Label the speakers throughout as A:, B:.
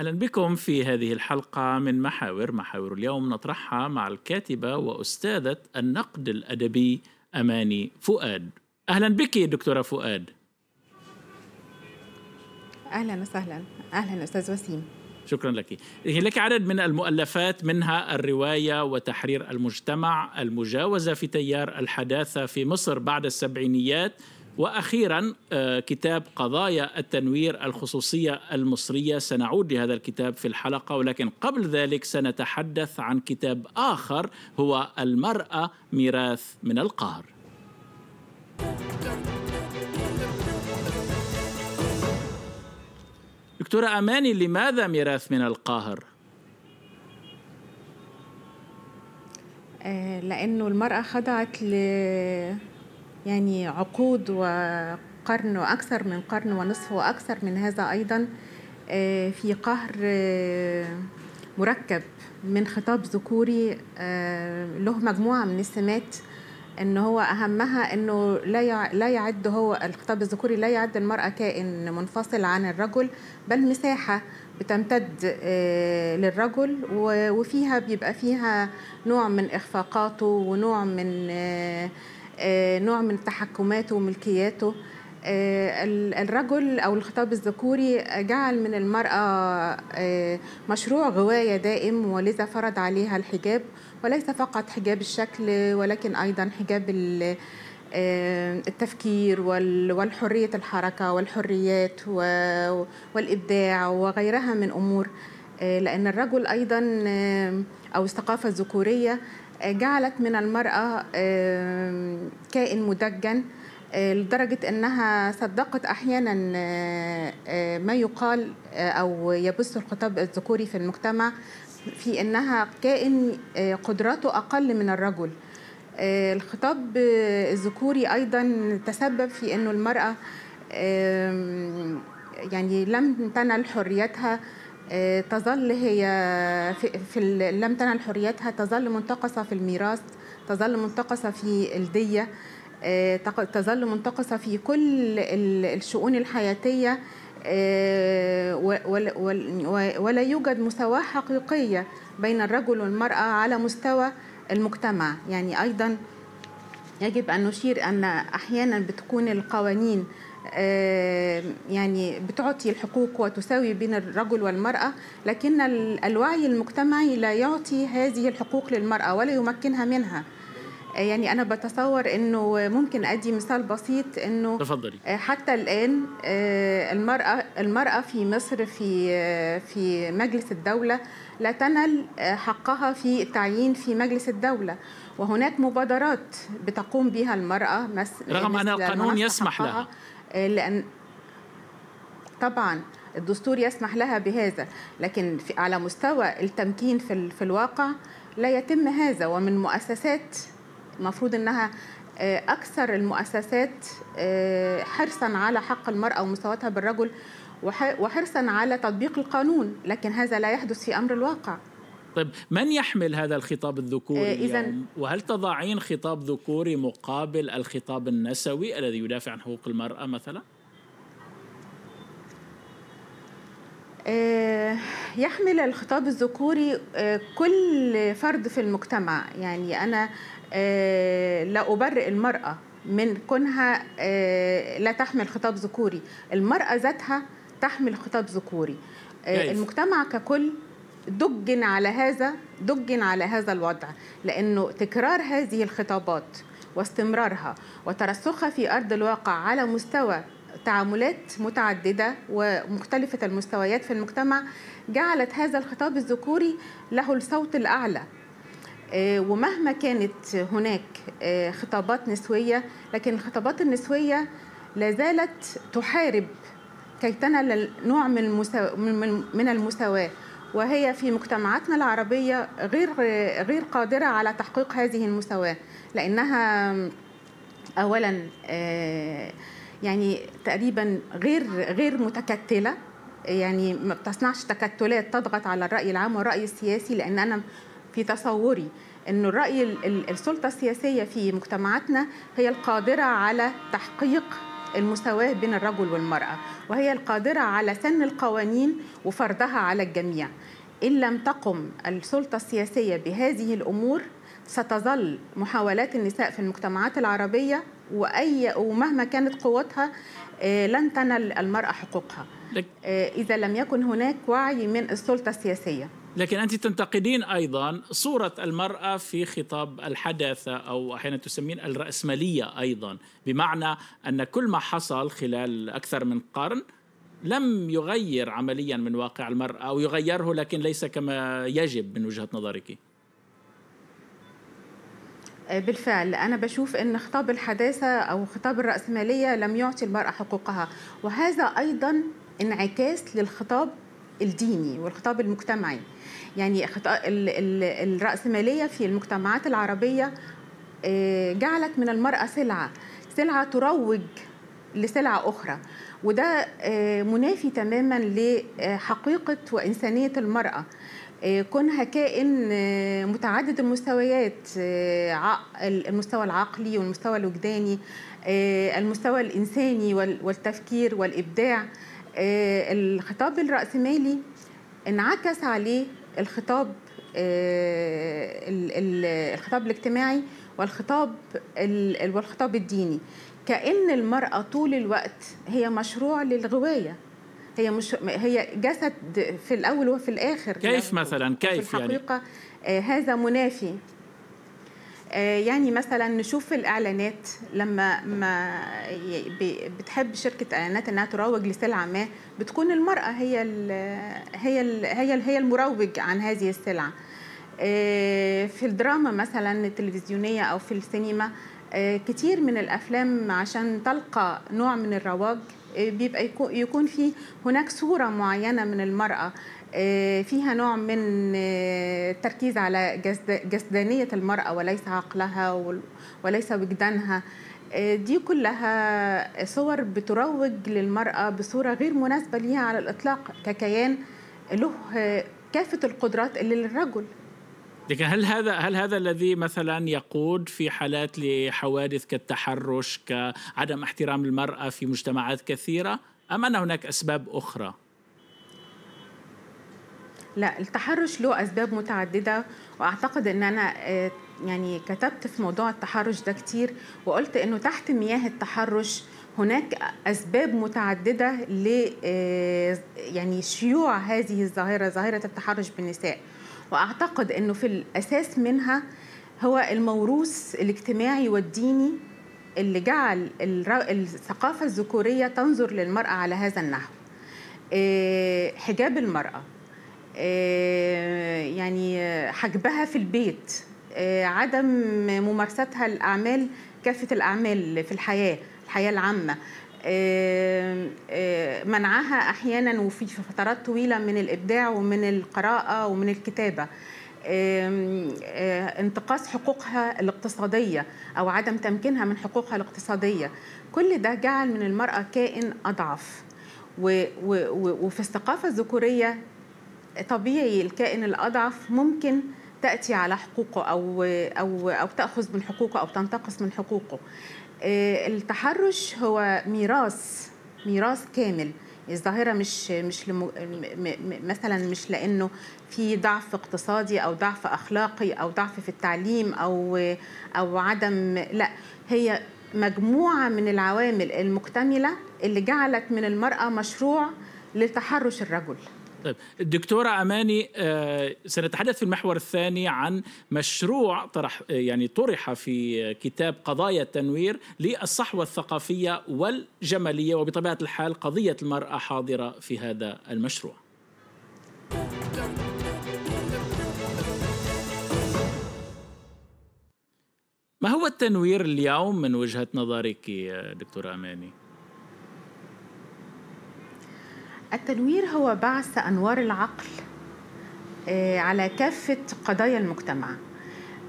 A: أهلا بكم في هذه الحلقة من محاور محاور اليوم نطرحها مع الكاتبة وأستاذة النقد الأدبي أماني فؤاد. أهلا بك دكتورة فؤاد.
B: أهلا وسهلا. أهلا أستاذ وسيم.
A: شكرا لك. لك عدد من المؤلفات منها الرواية وتحرير المجتمع المجاوزة في تيار الحداثة في مصر بعد السبعينيات وأخيرا آه، كتاب قضايا التنوير الخصوصية المصرية سنعود لهذا الكتاب في الحلقة ولكن قبل ذلك سنتحدث عن كتاب آخر هو المرأة ميراث من القهر دكتورة أماني لماذا ميراث من القاهر؟
B: آه، لأنه المرأة خضعت يعني عقود وقرن وأكثر من قرن ونصف وأكثر من هذا أيضا آه، في قهر آه، مركب من خطاب ذكوري له مجموعة من السمات إن هو أهمها إنه لا لا يعد هو الخطاب الذكوري لا يعد المرأة كائن منفصل عن الرجل بل مساحة بتمتد آه، للرجل وفيها بيبقى فيها نوع من إخفاقاته ونوع من آه، آه، نوع من تحكماته وملكياته. الرجل أو الخطاب الذكوري جعل من المرأة مشروع غواية دائم ولذا فرض عليها الحجاب وليس فقط حجاب الشكل ولكن أيضا حجاب آه، التفكير والحرية الحركة والحريات والإبداع وغيرها من أمور. آه، لأن الرجل أيضا آه، أو الثقافة الذكورية جعلت من المرأة كائن مدجن لدرجة أنها صدقت أحيانا ما يقال أو يبث الخطاب الذكوري في المجتمع في أنها كائن آه، قدراته أقل من الرجل. آه، الخطاب الذكوري أيضا تسبب في أنه المرأة يعني لم تنل حريتها. آه، تظل هي في, لم تنل حريتها تظل منتقصة في الميراث تظل منتقصة في الدية تظل منتقصة في كل الشؤون الحياتية آه، ولا يوجد مساواة حقيقية بين الرجل والمرأة على مستوى المجتمع. يعني أيضا يجب أن نشير أن أحيانا بتكون القوانين آه، يعني بتعطي الحقوق وتساوي بين الرجل والمرأة لكن الوعي المجتمعي لا يعطي هذه الحقوق للمرأة ولا يمكنها منها. يعني أنا بتصور إنه ممكن أدي مثال بسيط إنه
A: تفضلي.
B: آه، حتى الآن آه، المرأة المرأة في مصر في آه، في مجلس الدولة لا تنل حقها في التعيين في مجلس الدولة. وهناك مبادرات بتقوم بها المرأة
A: مس... رغم ان القانون يسمح لها.
B: لأن طبعا الدستور يسمح لها بهذا لكن في على مستوى التمكين في, في الواقع لا يتم هذا ومن مؤسسات المفروض إنها آه، أكثر المؤسسات آه، حرصا على حق المرأة ومساواتها بالرجل وحرصا على تطبيق القانون لكن هذا لا يحدث في أمر الواقع.
A: طيب من يحمل هذا الخطاب الذكوري آه إذا وهل تضعين خطاب ذكوري مقابل الخطاب النسوي الذي يدافع عن حقوق المرأة مثلا؟
B: آه يحمل الخطاب الذكوري آه كل فرد في المجتمع. يعني أنا لا أبرئ المرأة من كونها لا تحمل خطاب ذكوري. المرأة ذاتها تحمل خطاب ذكوري. المجتمع ككل دجن على هذا دجن على هذا الوضع لأنه تكرار هذه الخطابات واستمرارها وترسخها في أرض الواقع على مستوى تعاملات متعددة ومختلفة المستويات في المجتمع جعلت هذا الخطاب الذكوري له الصوت الأعلى. آه، ومهما كانت هناك آه، خطابات نسوية لكن الخطابات النسوية لا زالت تحارب كي تنال نوع من من المساواة. وهي في مجتمعاتنا العربية غير غير قادرة على تحقيق هذه المساواة لأنها اولا آه، يعني تقريبا غير غير متكتلة يعني ما بتصنعش تكتلات تضغط على الرأي العام والرأي السياسي لأن أنا في تصوري أن الرأي السلطة السياسية في مجتمعاتنا هي القادرة على تحقيق المساواة بين الرجل والمرأة وهي القادرة على سن القوانين وفرضها على الجميع. إن لم تقم السلطة السياسية بهذه الأمور ستظل محاولات النساء في المجتمعات العربية وأي ومهما كانت قوتها آه، لن تنل المرأة حقوقها. آه، إذا لم يكن هناك وعي من السلطة السياسية.
A: لكن أنت تنتقدين أيضا صورة المرأة في خطاب الحداثة أو أحيانا تسمين الرأسمالية أيضا بمعنى أن كل ما حصل خلال أكثر من قرن لم يغير عمليا من واقع المرأة أو يغيره لكن ليس كما يجب من وجهة نظرك.
B: بالفعل أنا بشوف أن خطاب الحداثة أو خطاب الرأسمالية لم يعطي المرأة حقوقها وهذا أيضا انعكاس للخطاب الديني والخطاب المجتمعي. يعني الرأسمالية في المجتمعات العربية آه، جعلت من المرأة سلعة. سلعة تروج لسلعة أخرى. وده آه، منافي تماما لحقيقة وإنسانية المرأة. آه، كونها كائن متعدد المستويات المستوى العقلي والمستوى الوجداني المستوى الإنساني والتفكير والإبداع. الخطاب الرأسمالي انعكس عليه الخطاب آه، الخطاب الاجتماعي والخطاب والخطاب الديني كأن المرأة طول الوقت هي مشروع للغواية هي مش هي جسد في الأول وفي الآخر
A: كيف مثلا كيف
B: في يعني؟ الحقيقة يعني؟ هذا منافي آه، يعني مثلا نشوف الإعلانات لما ما بتحب شركة إعلانات إنها تروج لسلعة ما بتكون المرأة هي ال هي ال هي ال هي المروج عن هذه السلعة. آه، في الدراما مثلا التلفزيونية أو في السينما آه، كتير من الأفلام عشان تلقى نوع من الرواج بيبقى يكون في هناك صورة معينة من المرأة. آه، فيها نوع من التركيز آه، على جسدانية المرأة وليس عقلها وليس وجدانها آه، دي كلها صور بتروج للمرأة بصورة غير مناسبة ليها على الإطلاق ككيان له كافة القدرات اللي للرجل
A: لكن هل هذا هل هذا الذي مثلا يقود في حالات لحوادث كالتحرش كعدم احترام المرأة في مجتمعات كثيرة أم أن هناك أسباب أخرى؟
B: لا التحرش له أسباب متعددة وأعتقد إن أنا آه، يعني كتبت في موضوع التحرش ده كتير وقلت إنه تحت مياه التحرش هناك أسباب متعددة ل آه، يعني شيوع هذه الظاهرة ظاهرة التحرش بالنساء. وأعتقد إنه في الأساس منها هو الموروث الاجتماعي والديني اللي جعل الثقافة الذكورية تنظر للمرأة على هذا النحو. آه، حجاب المرأة. آه، يعني حجبها في البيت. آه، عدم ممارستها الأعمال كافة الأعمال في الحياة الحياة العامة. آه، منعها أحيانا وفي فترات طويلة من الإبداع ومن القراءة ومن الكتابة. انتقاص حقوقها الاقتصادية أو عدم تمكينها من حقوقها الاقتصادية. كل ده جعل من المرأة كائن أضعف. وفي الثقافة الذكورية طبيعي الكائن الأضعف ممكن تأتي على حقوقه أو أو أو تأخذ من حقوقه أو تنتقص من حقوقه. آه، التحرش هو ميراث ميراث كامل الظاهرة مش مش لم... مثلا مش لأنه في ضعف اقتصادي أو ضعف أخلاقي أو ضعف في التعليم أو أو عدم لا هي مجموعة من العوامل المكتملة اللي جعلت من المرأة مشروع لتحرش الرجل.
A: طيب الدكتورة أماني آه، سنتحدث في المحور الثاني عن مشروع طرح آه، يعني طرح في كتاب قضايا التنوير للصحوة الثقافية والجمالية وبطبيعة الحال قضية المرأة حاضرة في هذا المشروع. ما هو التنوير اليوم من وجهة نظرك دكتورة أماني؟
B: التنوير هو بعث أنوار العقل آه، على كافة قضايا المجتمع.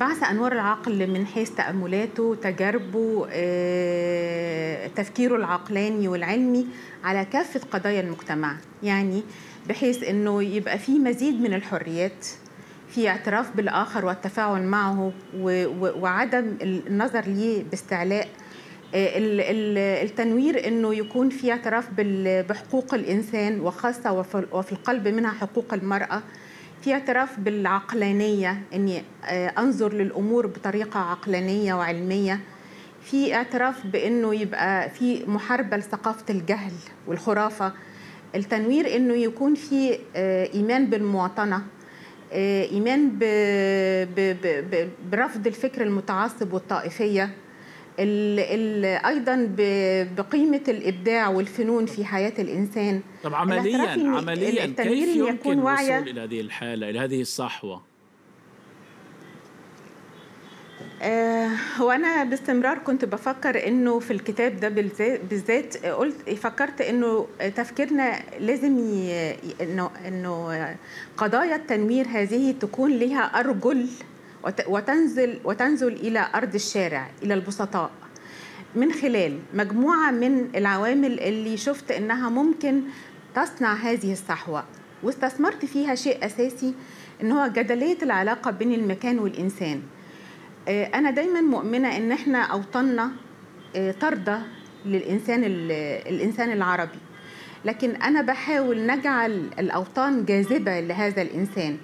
B: بعث أنوار العقل من حيث تأملاته تجاربه آه، تفكيره العقلاني والعلمي على كافة قضايا المجتمع. يعني بحيث أنه يبقى في مزيد من الحريات في اعتراف بالآخر والتفاعل معه وعدم النظر ليه باستعلاء. التنوير إنه يكون في اعتراف بحقوق الإنسان وخاصة وفي القلب منها حقوق المرأة. في اعتراف بالعقلانية إني أنظر للأمور بطريقة عقلانية وعلمية. في اعتراف بإنه يبقى في محاربة لثقافة الجهل والخرافة. التنوير إنه يكون في إيمان بالمواطنة إيمان ب... ب... ب... برفض الفكر المتعصب والطائفية. ال ال أيضا بقيمة الإبداع والفنون في حياة الإنسان.
A: طب عمليا عمليا كيف يمكن الوصول إلى هذه الحالة إلى هذه الصحوة؟
B: هو أنا باستمرار كنت بفكر إنه في الكتاب ده بالذات قلت فكرت إنه تفكيرنا لازم ي... انه إنه قضايا التنوير هذه تكون لها أرجل وتنزل وتنزل إلى أرض الشارع إلى البسطاء. من خلال مجموعة من العوامل اللي شفت إنها ممكن تصنع هذه الصحوة واستثمرت فيها شيء أساسي إن هو جدلية العلاقة بين المكان والإنسان. أنا دايما مؤمنة إن إحنا أوطاننا طاردة للإنسان الإنسان العربي. لكن أنا بحاول نجعل الأوطان جاذبة لهذا الإنسان.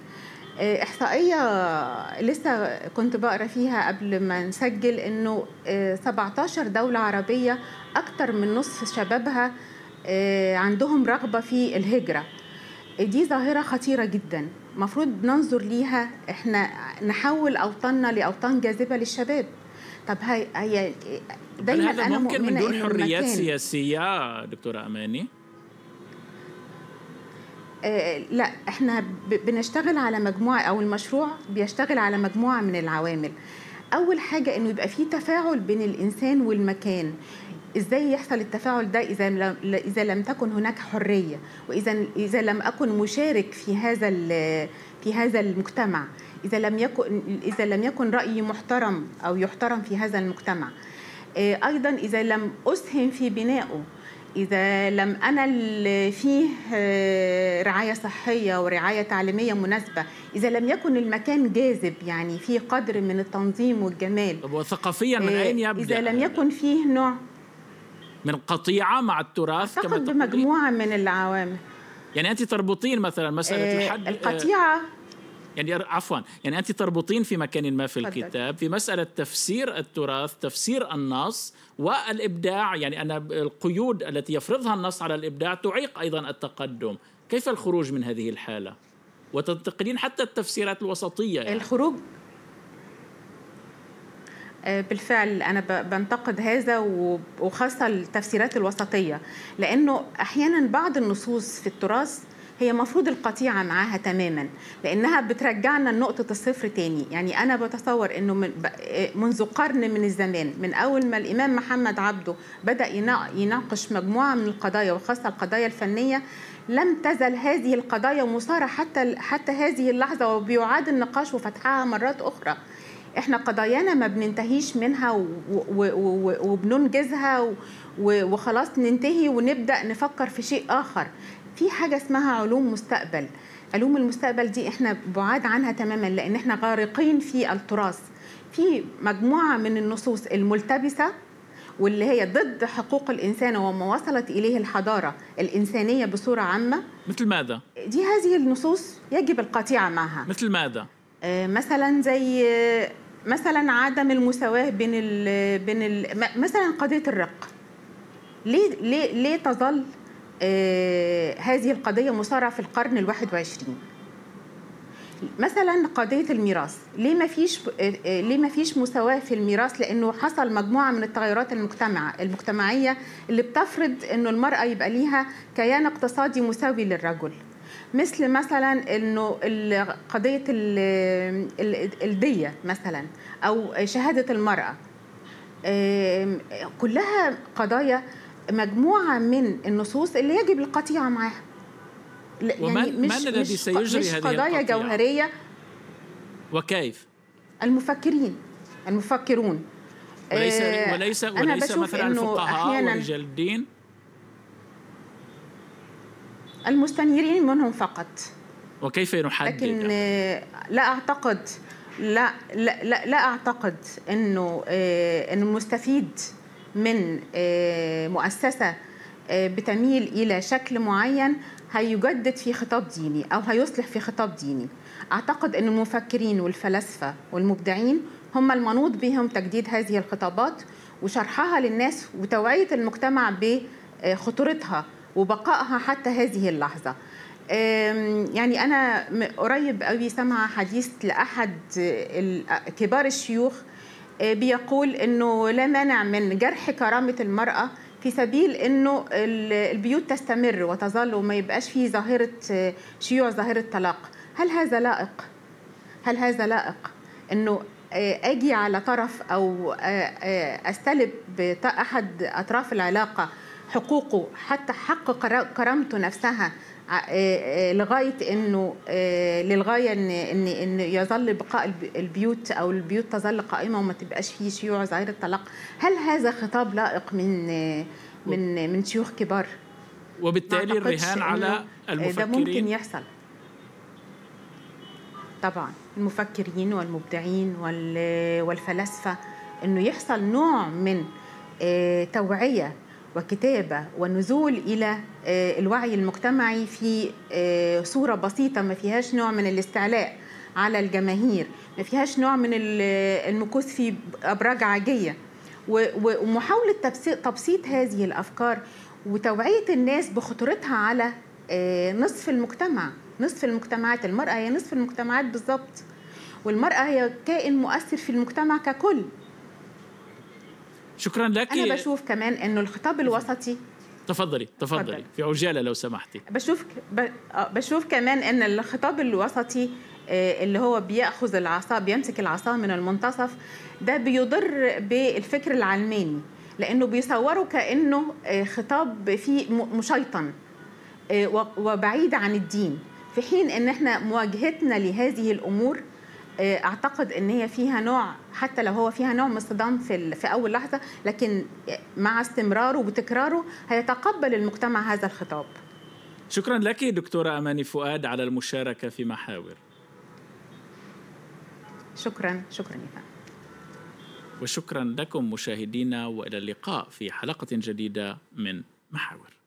B: إحصائية لسه كنت بقرأ فيها قبل ما نسجل إنه 17 دولة عربية أكتر من نصف شبابها عندهم رغبة في الهجرة. دي ظاهرة خطيرة جدا. مفروض ننظر ليها إحنا نحول أوطاننا لأوطان جاذبة للشباب. طب هي هي
A: دايما هذا أنا ممكن من دون حريات سياسية دكتورة أماني؟
B: آه لا إحنا بنشتغل على مجموعة أو المشروع بيشتغل على مجموعة من العوامل. أول حاجة إنه يبقى في تفاعل بين الإنسان والمكان. إزاي يحصل التفاعل ده إذا لم إذا لم تكن هناك حرية وإذا إذا لم أكن مشارك في هذا في هذا المجتمع. إذا لم يكن إذا لم يكن رايي محترم أو يحترم في هذا المجتمع. أيضا إذا لم أسهم في بنائه إذا لم اللي فيه رعاية صحية ورعاية تعليمية مناسبة إذا لم يكن المكان جاذب يعني في قدر من التنظيم والجمال.
A: طب وثقافيا من أين يبدأ؟
B: إذا لم يكن فيه نوع.
A: من قطيعة مع التراث
B: كما بمجموعة من العوامل.
A: يعني أنت تربطين مثلا مسألة الحد
B: القطيعة
A: يعني عفوا. يعني أنت تربطين في مكان ما في الكتاب في مسألة تفسير التراث تفسير النص والإبداع. يعني أنا القيود التي يفرضها النص على الإبداع تعيق أيضا التقدم. كيف الخروج من هذه الحالة؟ وتنتقلين حتى التفسيرات الوسطية يعني.
B: الخروج؟ بالفعل أنا بنتقد هذا وخاصة التفسيرات الوسطية. لأنه أحيانا بعض النصوص في التراث هي مفروض القطيعة معاها تماما لأنها بترجعنا لنقطة الصفر تاني. يعني أنا بتصور أنه من منذ قرن من الزمان من أول ما الإمام محمد عبده بدأ يناقش مجموعة من القضايا وخاصة القضايا الفنية لم تزل هذه القضايا مثارة حتى حتى هذه اللحظة وبيعاد النقاش وفتحها مرات أخرى. إحنا قضايانا ما بننتهيش منها وبننجزها وخلاص ننتهي ونبدأ نفكر في شيء آخر. في حاجة اسمها علوم مستقبل. علوم المستقبل دي إحنا بعاد عنها تماما لأن إحنا غارقين في التراث. في مجموعة من النصوص الملتبسة واللي هي ضد حقوق الإنسان وما وصلت إليه الحضارة الإنسانية بصورة عامة.
A: مثل ماذا؟
B: دي هذه النصوص يجب القطيعه معها.
A: مثل ماذا؟
B: مثلا زي مثلا عدم المساواة بين ال بين ال مثلا قضية الرق. ليه ليه ليه تظل آه هذه القضية مثارة في القرن الواحد وعشرين. مثلا قضية الميراث. ليه ما فيش آه ليه ما فيش مساواه في الميراث؟ لأنه حصل مجموعة من التغيرات المجتمع المجتمعية اللي بتفرض إنه المرأة يبقى ليها كيان اقتصادي مساوي للرجل. مثل مثلا إنه قضية الدية مثلا أو شهادة المرأة. كلها قضايا مجموعة من النصوص اللي يجب القطيعه معها.
A: يعني مش من الذي سيجري
B: مش
A: هذه
B: قضايا
A: القطيعة؟
B: جوهرية.
A: وكيف؟
B: المفكرين المفكرون.
A: وليس
B: آه،
A: وليس
B: أنا
A: وليس
B: بشوف
A: مثلا الفقهاء
B: أحياناً-
A: ورجال الدين
B: المستنيرين منهم فقط.
A: وكيف نحدد؟
B: لكن؟ آه، لا اعتقد لا لا لا, لا أعتقد إنه آه، ان المستفيد من مؤسسة بتميل إلى شكل معين هيجدد في خطاب ديني أو هيصلح في خطاب ديني. أعتقد أن المفكرين والفلاسفة والمبدعين هم المنوط بهم تجديد هذه الخطابات وشرحها للناس وتوعية المجتمع بخطورتها وبقائها حتى هذه اللحظة. يعني أنا قريب قوي سمع حديث لأحد كبار الشيوخ بيقول أنه لا مانع من جرح كرامة المرأة في سبيل إنه البيوت تستمر وتظل وما يبقاش فيه ظاهرة شيوع ظاهرة طلاق. هل هذا لائق؟ هل هذا لائق؟ إنه أجي على طرف أو أستلب احد أطراف العلاقة حقوقه حتى حق كرامته نفسها لغاية إنه للغاية إن إن إن يظل بقاء البيوت أو البيوت تظل قائمة وما تبقاش فيه شيوع ظاهرة طلاق هل هذا خطاب لائق من من من شيوخ كبار؟
A: وبالتالي الرهان على المفكرين
B: ده ممكن يحصل. طبعا المفكرين والمبدعين والفلاسفة إنه يحصل نوع من توعية وكتابة ونزول إلى الوعي المجتمعي في صورة بسيطة ما فيهاش نوع من الاستعلاء على الجماهير ما فيهاش نوع من المكوث في أبراج عاجية. ومحاولة تبسيط هذه الأفكار وتوعية الناس بخطورتها على نصف المجتمع. نصف المجتمعات المرأة هي نصف المجتمعات بالضبط والمرأة هي كائن مؤثر في المجتمع ككل.
A: شكرا لك.
B: أنا بشوف كمان إنه الخطاب الوسطي
A: تفضلي تفضلي. في عجالة لو سمحتي.
B: بشوف بشوف كمان إن الخطاب الوسطي اللي هو بيأخذ العصا بيمسك العصا من المنتصف ده بيضر بالفكر العلماني لأنه بيصوره كأنه خطاب فيه مشيطن وبعيد عن الدين. في حين إن إحنا مواجهتنا لهذه الأمور أعتقد إن هي فيها نوع حتى لو هو فيها نوع من الصدام في في أول لحظة لكن مع استمراره وتكراره هيتقبل المجتمع هذا الخطاب.
A: شكرا لك دكتورة أماني فؤاد على المشاركة في محاور.
B: شكرا شكرا يا
A: وشكرا لكم مشاهدينا وإلى اللقاء في حلقة جديدة من محاور.